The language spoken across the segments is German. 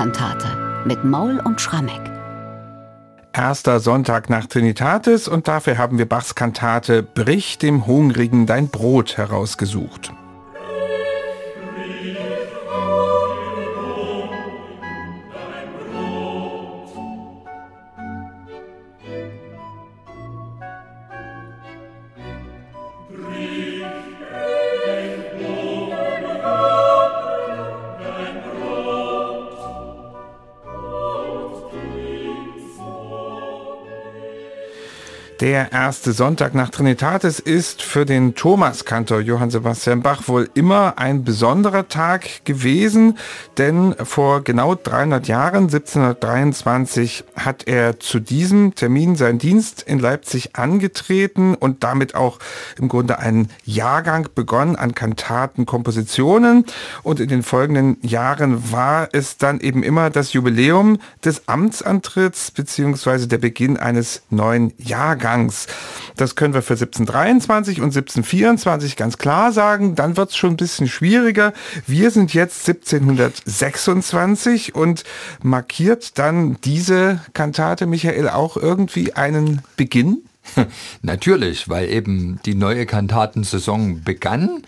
Bach-Kantate mit Maul und Schrammeck. Erster Sonntag nach Trinitatis und dafür haben wir Bachs Kantate Brich dem Hungrigen dein Brot herausgesucht. Der erste Sonntag nach Trinitatis ist für den Thomaskantor Johann Sebastian Bach wohl immer ein besonderer Tag gewesen, denn vor genau 300 Jahren, 1723, hat er zu diesem Termin seinen Dienst in Leipzig angetreten und damit auch im Grunde einen Jahrgang begonnen an Kantaten, Kompositionen und in den folgenden Jahren war es dann eben immer das Jubiläum des Amtsantritts beziehungsweise der Beginn eines neuen Jahrgangs. Gangs. Das können wir für 1723 und 1724 ganz klar sagen. Dann wird es schon ein bisschen schwieriger. Wir sind jetzt 1726 und markiert dann diese Kantate, Michael, auch irgendwie einen Beginn? Natürlich, weil eben die neue Kantatensaison begann.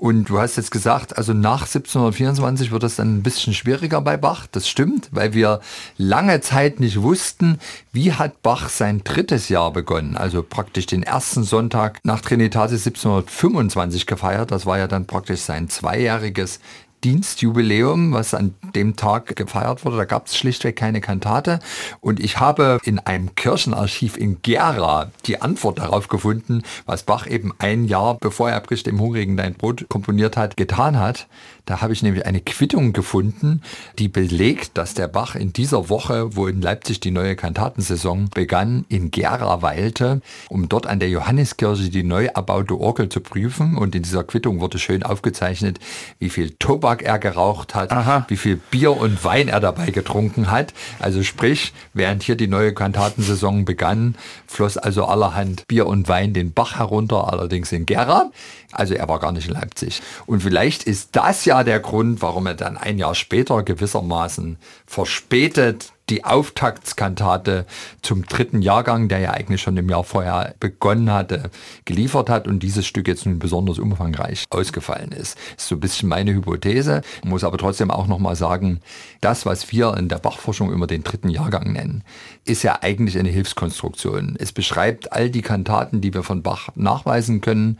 Und du hast jetzt gesagt, also nach 1724 wird es dann ein bisschen schwieriger bei Bach. Das stimmt, weil wir lange Zeit nicht wussten, wie hat Bach sein drittes Jahr begonnen. Also praktisch den ersten Sonntag nach Trinitatis 1725 gefeiert. Das war ja dann praktisch sein zweijähriges Dienstjubiläum, was an dem Tag gefeiert wurde. Da gab es schlichtweg keine Kantate. Und ich habe in einem Kirchenarchiv in Gera die Antwort darauf gefunden, was Bach eben ein Jahr bevor er Bricht dem Hungrigen dein Brot komponiert hat, getan hat. Da habe ich nämlich eine Quittung gefunden, die belegt, dass der Bach in dieser Woche, wo in Leipzig die neue Kantatensaison begann, in Gera weilte, um dort an der Johanneskirche die neu erbaute Orgel zu prüfen. Und in dieser Quittung wurde schön aufgezeichnet, wie viel Tobak er geraucht hat, Aha. wie viel Bier und Wein er dabei getrunken hat. Also sprich, während hier die neue Kantatensaison begann, floss also allerhand Bier und Wein den Bach herunter, allerdings in Gera. Also er war gar nicht in Leipzig. Und vielleicht ist das ja der Grund, warum er dann ein Jahr später gewissermaßen verspätet die Auftaktskantate zum dritten Jahrgang, der ja eigentlich schon im Jahr vorher begonnen hatte, geliefert hat und dieses Stück jetzt nun besonders umfangreich ausgefallen ist. Ist so ein bisschen meine Hypothese, ich muss aber trotzdem auch nochmal sagen, das, was wir in der Bachforschung immer den dritten Jahrgang nennen, ist ja eigentlich eine Hilfskonstruktion. Es beschreibt all die Kantaten, die wir von Bach nachweisen können,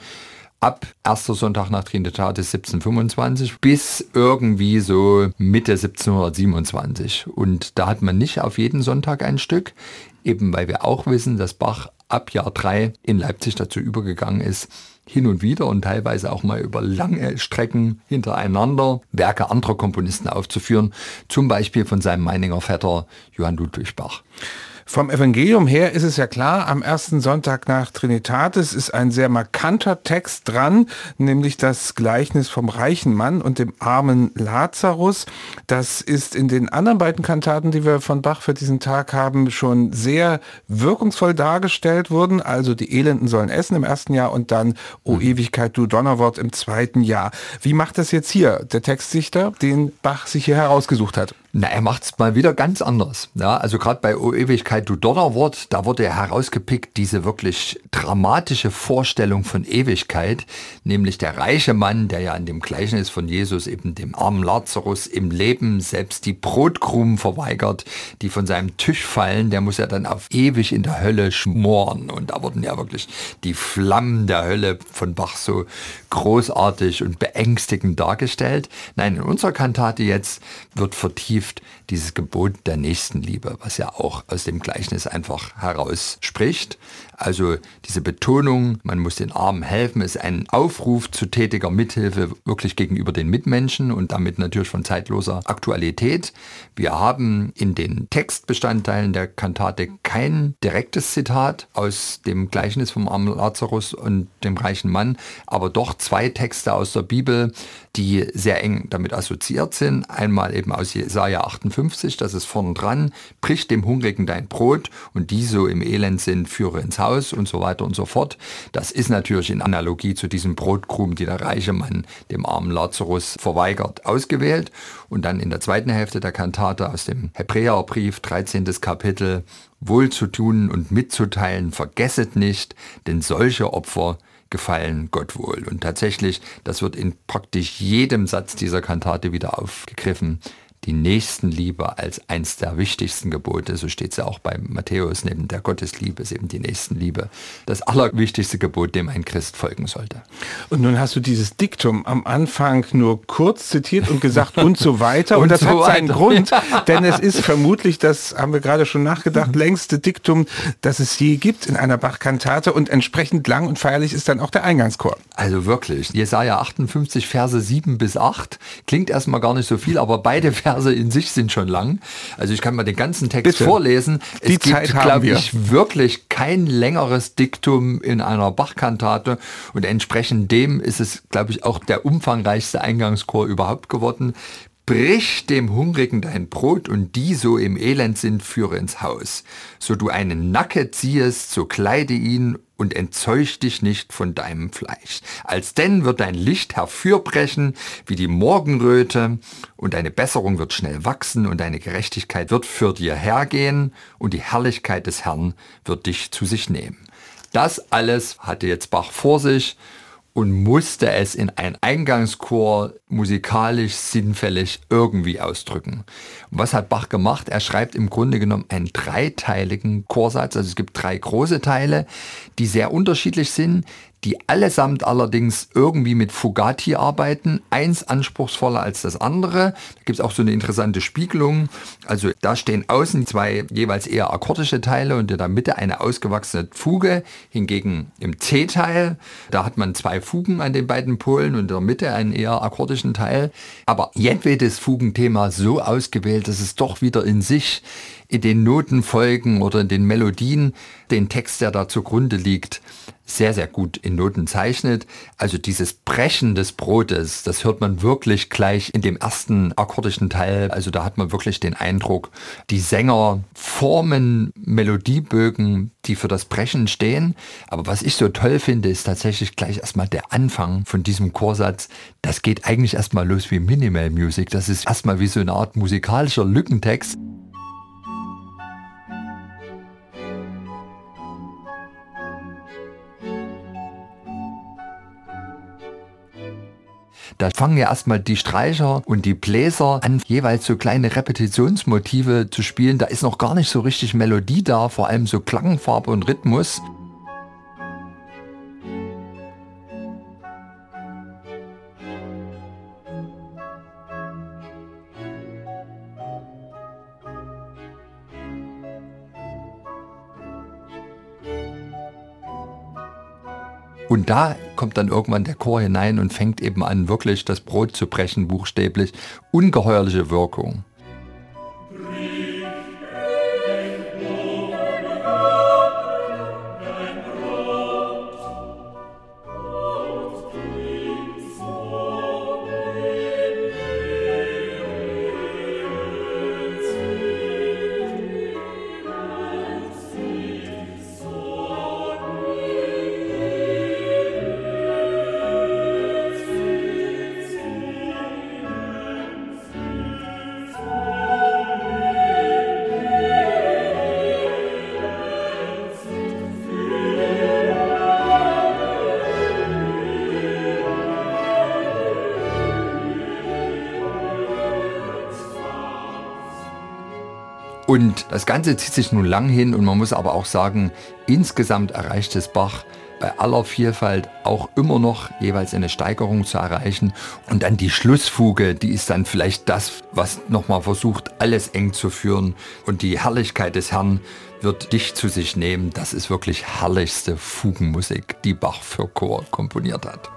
ab erster Sonntag nach Trinitatis 1725 bis irgendwie so Mitte 1727. Und da hat man nicht auf jeden Sonntag ein Stück, eben weil wir auch wissen, dass Bach ab Jahr 3 in Leipzig dazu übergegangen ist, hin und wieder und teilweise auch mal über lange Strecken hintereinander Werke anderer Komponisten aufzuführen, zum Beispiel von seinem Meininger Vetter Johann Ludwig Bach. Vom Evangelium her ist es ja klar, am ersten Sonntag nach Trinitatis ist ein sehr markanter Text dran, nämlich das Gleichnis vom reichen Mann und dem armen Lazarus. Das ist in den anderen beiden Kantaten, die wir von Bach für diesen Tag haben, schon sehr wirkungsvoll dargestellt worden. Also die Elenden sollen essen im ersten Jahr und dann O mhm. Ewigkeit, du Donnerwort im zweiten Jahr. Wie macht das jetzt hier der Textsichter, den Bach sich hier herausgesucht hat? Na, er macht es mal wieder ganz anders. Ja, also gerade bei O Ewigkeit, du Donnerwort, da wurde er herausgepickt, diese wirklich dramatische Vorstellung von Ewigkeit, nämlich der reiche Mann, der ja in dem Gleichnis von Jesus eben dem armen Lazarus im Leben selbst die Brotkrumen verweigert, die von seinem Tisch fallen, der muss ja dann auf ewig in der Hölle schmoren. Und da wurden ja wirklich die Flammen der Hölle von Bach so großartig und beängstigend dargestellt. Nein, in unserer Kantate jetzt wird vertieft vertieft dieses Gebot der Nächstenliebe, was ja auch aus dem Gleichnis einfach herausspricht. Also diese Betonung, man muss den Armen helfen, ist ein Aufruf zu tätiger Mithilfe wirklich gegenüber den Mitmenschen und damit natürlich von zeitloser Aktualität. Wir haben in den Textbestandteilen der Kantate kein direktes Zitat aus dem Gleichnis vom armen Lazarus und dem reichen Mann, aber doch zwei Texte aus der Bibel, die sehr eng damit assoziiert sind. Einmal eben aus Jesaja 58, das ist vorn dran, bricht dem Hungrigen dein Brot und die so im Elend sind, führe ins Haus Haus und so weiter und so fort. Das ist natürlich in Analogie zu diesem Brotkrumen, die der reiche Mann dem armen Lazarus verweigert, ausgewählt. Und dann in der zweiten Hälfte der Kantate aus dem Hebräerbrief, 13. Kapitel, wohl zu tun und mitzuteilen, vergesset nicht, denn solche Opfer gefallen Gott wohl. Und tatsächlich, das wird in praktisch jedem Satz dieser Kantate wieder aufgegriffen die Nächstenliebe als eins der wichtigsten Gebote, so steht es ja auch bei Matthäus, neben der Gottesliebe ist eben die Nächstenliebe das allerwichtigste Gebot, dem ein Christ folgen sollte. Und nun hast du dieses Diktum am Anfang nur kurz zitiert und gesagt und so weiter. und, und das so hat seinen weiter. Grund, denn es ist vermutlich, das haben wir gerade schon nachgedacht, längste Diktum, das es je gibt in einer Bachkantate und entsprechend lang und feierlich ist dann auch der Eingangschor. Also wirklich, Jesaja 58, Verse 7 bis 8, klingt erstmal gar nicht so viel, aber beide Verse Verse in sich sind schon lang. Also ich kann mal den ganzen Text Bitte. vorlesen. Die es Zeit gibt, glaube ich, wirklich kein längeres Diktum in einer Bachkantate und entsprechend dem ist es, glaube ich, auch der umfangreichste Eingangschor überhaupt geworden. Brich dem Hungrigen dein Brot und die so im Elend sind, führe ins Haus. So du einen Nacke ziehest, so kleide ihn und entzeuch dich nicht von deinem Fleisch. Alsdenn wird dein Licht herfürbrechen wie die Morgenröte und deine Besserung wird schnell wachsen und deine Gerechtigkeit wird für dir hergehen und die Herrlichkeit des Herrn wird dich zu sich nehmen. Das alles hatte jetzt Bach vor sich und musste es in ein Eingangschor musikalisch sinnfällig irgendwie ausdrücken. Was hat Bach gemacht? Er schreibt im Grunde genommen einen dreiteiligen Chorsatz. Also es gibt drei große Teile, die sehr unterschiedlich sind, die allesamt allerdings irgendwie mit Fugati arbeiten, eins anspruchsvoller als das andere. Da gibt es auch so eine interessante Spiegelung. Also da stehen außen zwei jeweils eher akkordische Teile und in der Mitte eine ausgewachsene Fuge. Hingegen im C-Teil, da hat man zwei Fugen an den beiden Polen und in der Mitte einen eher akkordischen Teil. Aber jedwedes Fugenthema so ausgewählt, dass es doch wieder in sich in den Notenfolgen oder in den Melodien den Text, der da zugrunde liegt, sehr, sehr gut in Noten zeichnet. Also dieses Brechen des Brotes, das hört man wirklich gleich in dem ersten akkordischen Teil. Also da hat man wirklich den Eindruck, die Sänger formen Melodiebögen, die für das Brechen stehen. Aber was ich so toll finde, ist tatsächlich gleich erstmal der Anfang von diesem Chorsatz. Das geht eigentlich erstmal los wie Minimal Music. Das ist erstmal wie so eine Art musikalischer Lückentext. Da fangen ja erstmal die Streicher und die Bläser an, jeweils so kleine Repetitionsmotive zu spielen. Da ist noch gar nicht so richtig Melodie da, vor allem so Klangfarbe und Rhythmus. Und da kommt dann irgendwann der Chor hinein und fängt eben an, wirklich das Brot zu brechen, buchstäblich. Ungeheuerliche Wirkung. Und das Ganze zieht sich nun lang hin und man muss aber auch sagen, insgesamt erreicht es Bach bei aller Vielfalt auch immer noch jeweils eine Steigerung zu erreichen. Und dann die Schlussfuge, die ist dann vielleicht das, was nochmal versucht, alles eng zu führen. Und die Herrlichkeit des Herrn wird dich zu sich nehmen. Das ist wirklich herrlichste Fugenmusik, die Bach für Chor komponiert hat.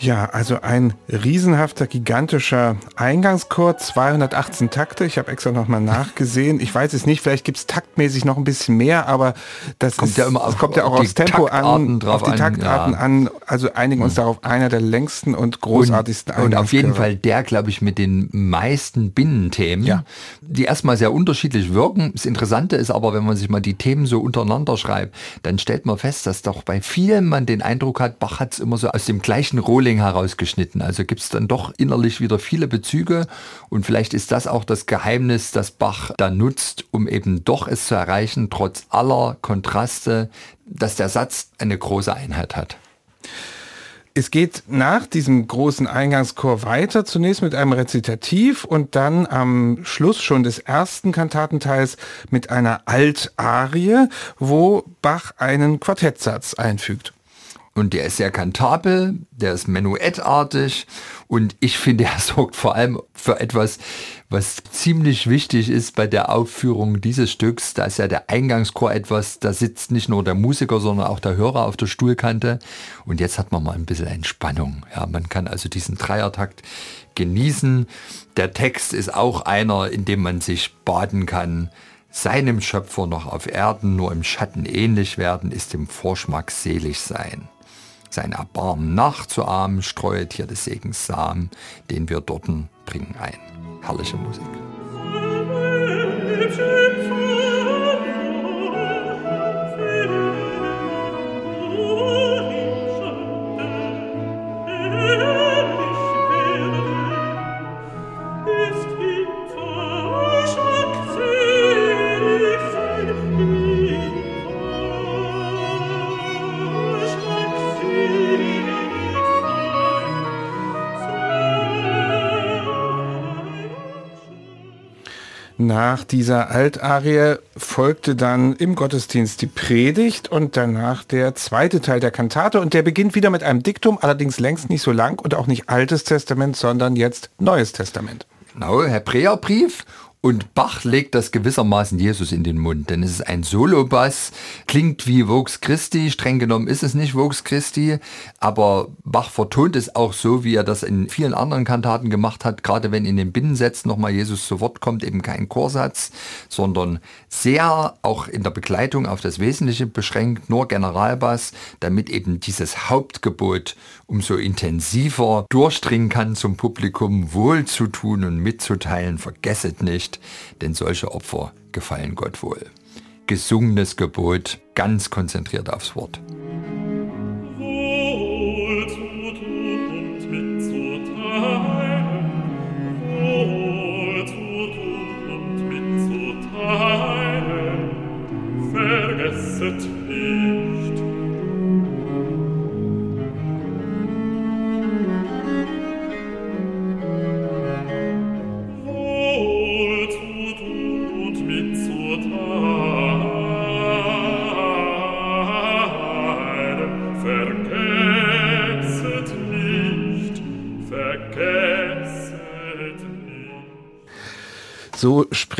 Ja, also ein riesenhafter, gigantischer Eingangschor, 218 Takte. Ich habe extra nochmal nachgesehen. Ich weiß es nicht, vielleicht gibt es taktmäßig noch ein bisschen mehr, aber das kommt ist, ja immer auf, kommt ja auch aufs Tempo an, auf die Taktarten ja. an. Also einigen uns mhm. darauf einer der längsten und großartigsten Und, und auf jeden Fall der, glaube ich, mit den meisten Binnenthemen, ja. die erstmal sehr unterschiedlich wirken. Das Interessante ist aber, wenn man sich mal die Themen so untereinander schreibt, dann stellt man fest, dass doch bei vielen man den Eindruck hat, Bach hat es immer so aus dem gleichen Rohling Feeling herausgeschnitten. Also gibt es dann doch innerlich wieder viele Bezüge und vielleicht ist das auch das Geheimnis, das Bach da nutzt, um eben doch es zu erreichen, trotz aller Kontraste, dass der Satz eine große Einheit hat. Es geht nach diesem großen Eingangschor weiter, zunächst mit einem Rezitativ und dann am Schluss schon des ersten Kantatenteils mit einer Altarie, wo Bach einen Quartettsatz einfügt. Und der ist sehr kantabel, der ist menuettartig und ich finde, er sorgt vor allem für etwas, was ziemlich wichtig ist bei der Aufführung dieses Stücks. Da ist ja der Eingangschor etwas, da sitzt nicht nur der Musiker, sondern auch der Hörer auf der Stuhlkante. Und jetzt hat man mal ein bisschen Entspannung. Ja, man kann also diesen Dreiertakt genießen. Der Text ist auch einer, in dem man sich baden kann seinem Schöpfer noch auf Erden nur im Schatten ähnlich werden, ist dem Vorschmack selig sein. Sein Erbarmen nachzuahmen, streuet hier des Segens Samen, den wir dorten bringen ein. Herrliche Musik. Nach dieser Altarie folgte dann im Gottesdienst die Predigt und danach der zweite Teil der Kantate und der beginnt wieder mit einem Diktum, allerdings längst nicht so lang und auch nicht Altes Testament, sondern jetzt Neues Testament. Genau, Hebräerbrief und Bach legt das gewissermaßen Jesus in den Mund, denn es ist ein Solobass, klingt wie Vox Christi, streng genommen ist es nicht Vox Christi, aber Bach vertont es auch so, wie er das in vielen anderen Kantaten gemacht hat, gerade wenn in den Binnensätzen nochmal Jesus zu Wort kommt, eben kein Chorsatz, sondern sehr auch in der Begleitung auf das Wesentliche beschränkt, nur Generalbass, damit eben dieses Hauptgebot umso intensiver durchdringen kann zum Publikum, wohlzutun und mitzuteilen, vergesset nicht, nicht, denn solche Opfer gefallen Gott wohl. Gesungenes Gebot, ganz konzentriert aufs Wort.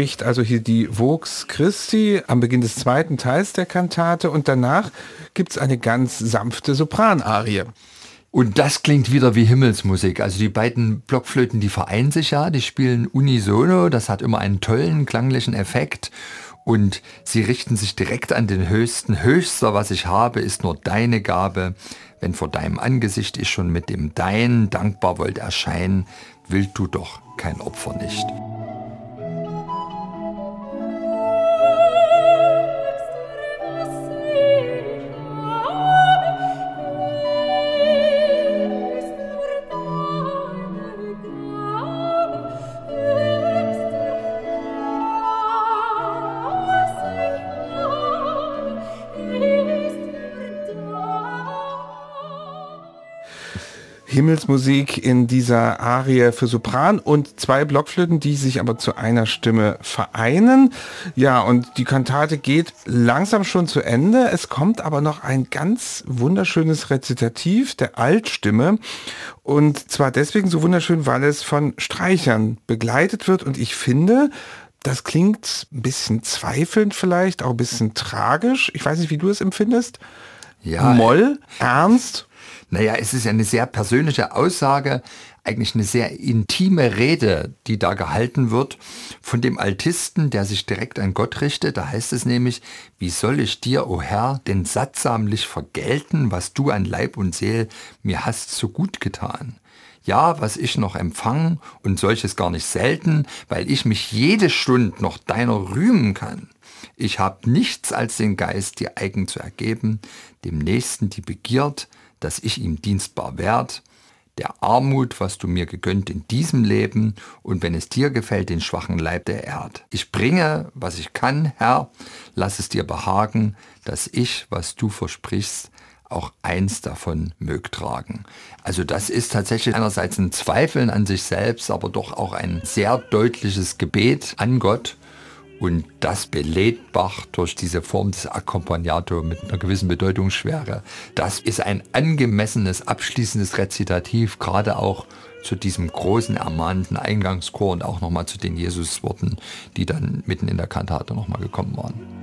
Spricht also hier die Vox Christi am Beginn des zweiten Teils der Kantate und danach gibt es eine ganz sanfte Sopranarie. Und das klingt wieder wie Himmelsmusik. Also die beiden Blockflöten, die vereinen sich ja, die spielen unisono, das hat immer einen tollen klanglichen Effekt und sie richten sich direkt an den Höchsten. Höchster, was ich habe, ist nur deine Gabe. Wenn vor deinem Angesicht ich schon mit dem Dein dankbar wollt erscheinen, willst du doch kein Opfer nicht. Himmelsmusik in dieser Arie für Sopran und zwei Blockflöten, die sich aber zu einer Stimme vereinen. Ja, und die Kantate geht langsam schon zu Ende. Es kommt aber noch ein ganz wunderschönes Rezitativ der Altstimme. Und zwar deswegen so wunderschön, weil es von Streichern begleitet wird. Und ich finde, das klingt ein bisschen zweifelnd vielleicht, auch ein bisschen tragisch. Ich weiß nicht, wie du es empfindest. Ja. Moll, ernst Naja, es ist eine sehr persönliche Aussage, eigentlich eine sehr intime Rede, die da gehalten wird von dem Altisten, der sich direkt an Gott richtet. Da heißt es nämlich, wie soll ich dir, o oh Herr, denn sattsamlich vergelten, was du an Leib und Seel mir hast so gut getan? Ja, was ich noch empfangen und solches gar nicht selten, weil ich mich jede Stunde noch deiner rühmen kann. Ich hab nichts als den Geist dir eigen zu ergeben, dem Nächsten die Begierd, dass ich ihm dienstbar werd, der Armut, was du mir gegönnt in diesem Leben und wenn es dir gefällt, den schwachen Leib der Erd. Ich bringe, was ich kann, Herr, lass es dir behagen, dass ich, was du versprichst, auch eins davon mög tragen. Also das ist tatsächlich einerseits ein Zweifeln an sich selbst, aber doch auch ein sehr deutliches Gebet an Gott. Und das belädt Bach durch diese Form des Accompagnato mit einer gewissen Bedeutungsschwere. Das ist ein angemessenes, abschließendes Rezitativ, gerade auch zu diesem großen ermahnenden Eingangschor und auch nochmal zu den Jesusworten, die dann mitten in der Kantate nochmal gekommen waren.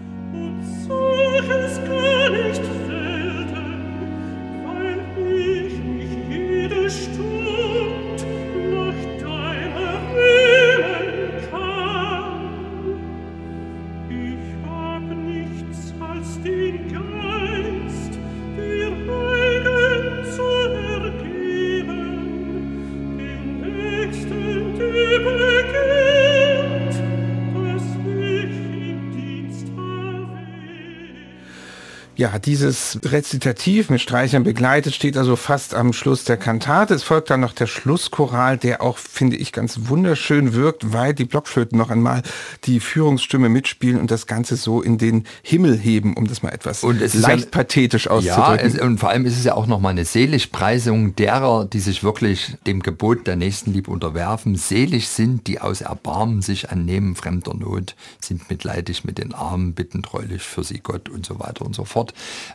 Ja, dieses Rezitativ mit Streichern begleitet steht also fast am Schluss der Kantate. Es folgt dann noch der Schlusschoral, der auch, finde ich, ganz wunderschön wirkt, weil die Blockflöten noch einmal die Führungsstimme mitspielen und das Ganze so in den Himmel heben, um das mal etwas leicht ja, pathetisch auszudrücken. Ja, es, und vor allem ist es ja auch nochmal eine Seligpreisung derer, die sich wirklich dem Gebot der Nächstenliebe unterwerfen. Selig sind, die aus Erbarmen sich annehmen fremder Not, sind mitleidig mit den Armen, bitten treulich für sie Gott und so weiter und so fort.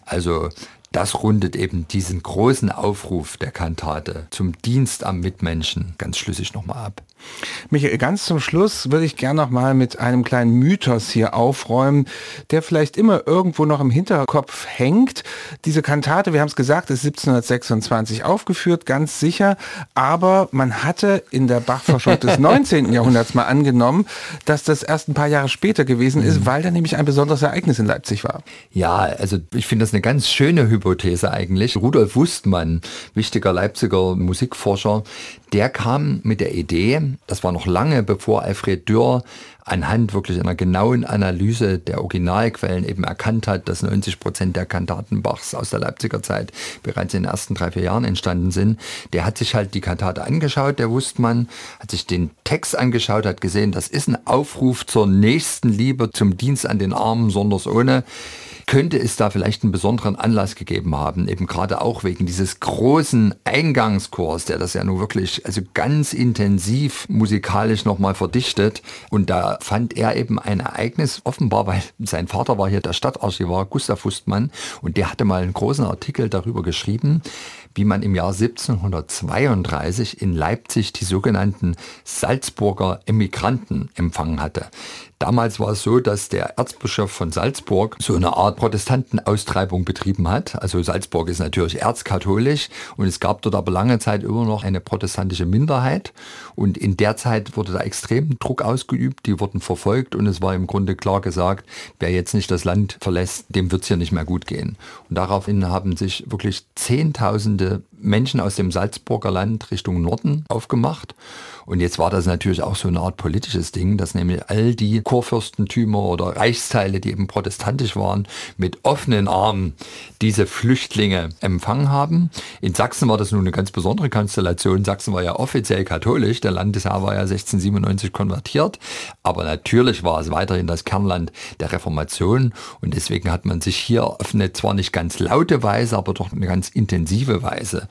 Also das rundet eben diesen großen Aufruf der Kantate zum Dienst am Mitmenschen ganz schlüssig nochmal ab. Michael, ganz zum Schluss würde ich gerne noch mal mit einem kleinen Mythos hier aufräumen, der vielleicht immer irgendwo noch im Hinterkopf hängt. Diese Kantate, wir haben es gesagt, ist 1726 aufgeführt, ganz sicher, aber man hatte in der Bachforschung des 19. Jahrhunderts mal angenommen, dass das erst ein paar Jahre später gewesen ist, mhm. weil da nämlich ein besonderes Ereignis in Leipzig war. Ja, also ich finde das eine ganz schöne Hypothese eigentlich. Rudolf Wustmann, wichtiger Leipziger Musikforscher, der kam mit der Idee, das war noch lange bevor Alfred Dürr anhand wirklich einer genauen Analyse der Originalquellen eben erkannt hat, dass 90 Prozent der Kantaten Bachs aus der Leipziger Zeit bereits in den ersten drei, vier Jahren entstanden sind. Der hat sich halt die Kantate angeschaut, der Wustmann, hat sich den Text angeschaut, hat gesehen, das ist ein Aufruf zur nächsten Liebe, zum Dienst an den Armen, sonders ohne könnte es da vielleicht einen besonderen Anlass gegeben haben, eben gerade auch wegen dieses großen Eingangschors, der das ja nun wirklich also ganz intensiv musikalisch nochmal verdichtet. Und da fand er eben ein Ereignis, offenbar, weil sein Vater war hier der Stadtarchivar Gustav Hustmann und der hatte mal einen großen Artikel darüber geschrieben, wie man im Jahr 1732 in Leipzig die sogenannten Salzburger Emigranten empfangen hatte. Damals war es so, dass der Erzbischof von Salzburg so eine Art Protestantenaustreibung betrieben hat. Also Salzburg ist natürlich erzkatholisch und es gab dort aber lange Zeit immer noch eine protestantische Minderheit. Und in der Zeit wurde da extrem Druck ausgeübt, die wurden verfolgt und es war im Grunde klar gesagt, wer jetzt nicht das Land verlässt, dem wird es hier nicht mehr gut gehen. Und daraufhin haben sich wirklich Zehntausende Menschen aus dem Salzburger Land Richtung Norden aufgemacht. Und jetzt war das natürlich auch so eine Art politisches Ding, dass nämlich all die Kurfürstentümer oder Reichsteile, die eben protestantisch waren, mit offenen Armen diese Flüchtlinge empfangen haben. In Sachsen war das nun eine ganz besondere Konstellation. Sachsen war ja offiziell katholisch, der Landesherr war ja 1697 konvertiert, aber natürlich war es weiterhin das Kernland der Reformation und deswegen hat man sich hier auf eine zwar nicht ganz laute Weise, aber doch eine ganz intensive Weise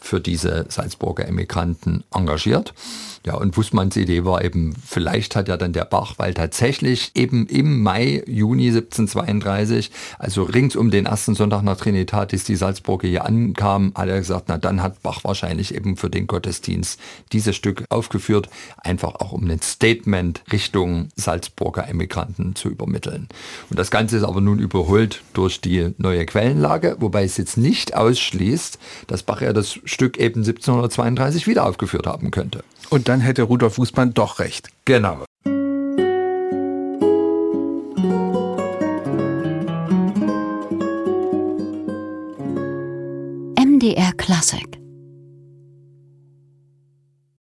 für diese Salzburger Emigranten engagiert. Ja, und Wussmanns Idee war eben, vielleicht hat ja dann der Bach, weil tatsächlich eben im Mai, Juni 1732, also rings um den ersten Sonntag nach Trinitatis, die Salzburger hier ankam, hat er gesagt, na dann hat Bach wahrscheinlich eben für den Gottesdienst dieses Stück aufgeführt, einfach auch um ein Statement Richtung Salzburger Emigranten zu übermitteln. Und das Ganze ist aber nun überholt durch die neue Quellenlage, wobei es jetzt nicht ausschließt, dass Bach er das Stück eben 1732 wieder aufgeführt haben könnte. Und dann hätte Rudolf Fußmann doch recht. Genau. MDR Classic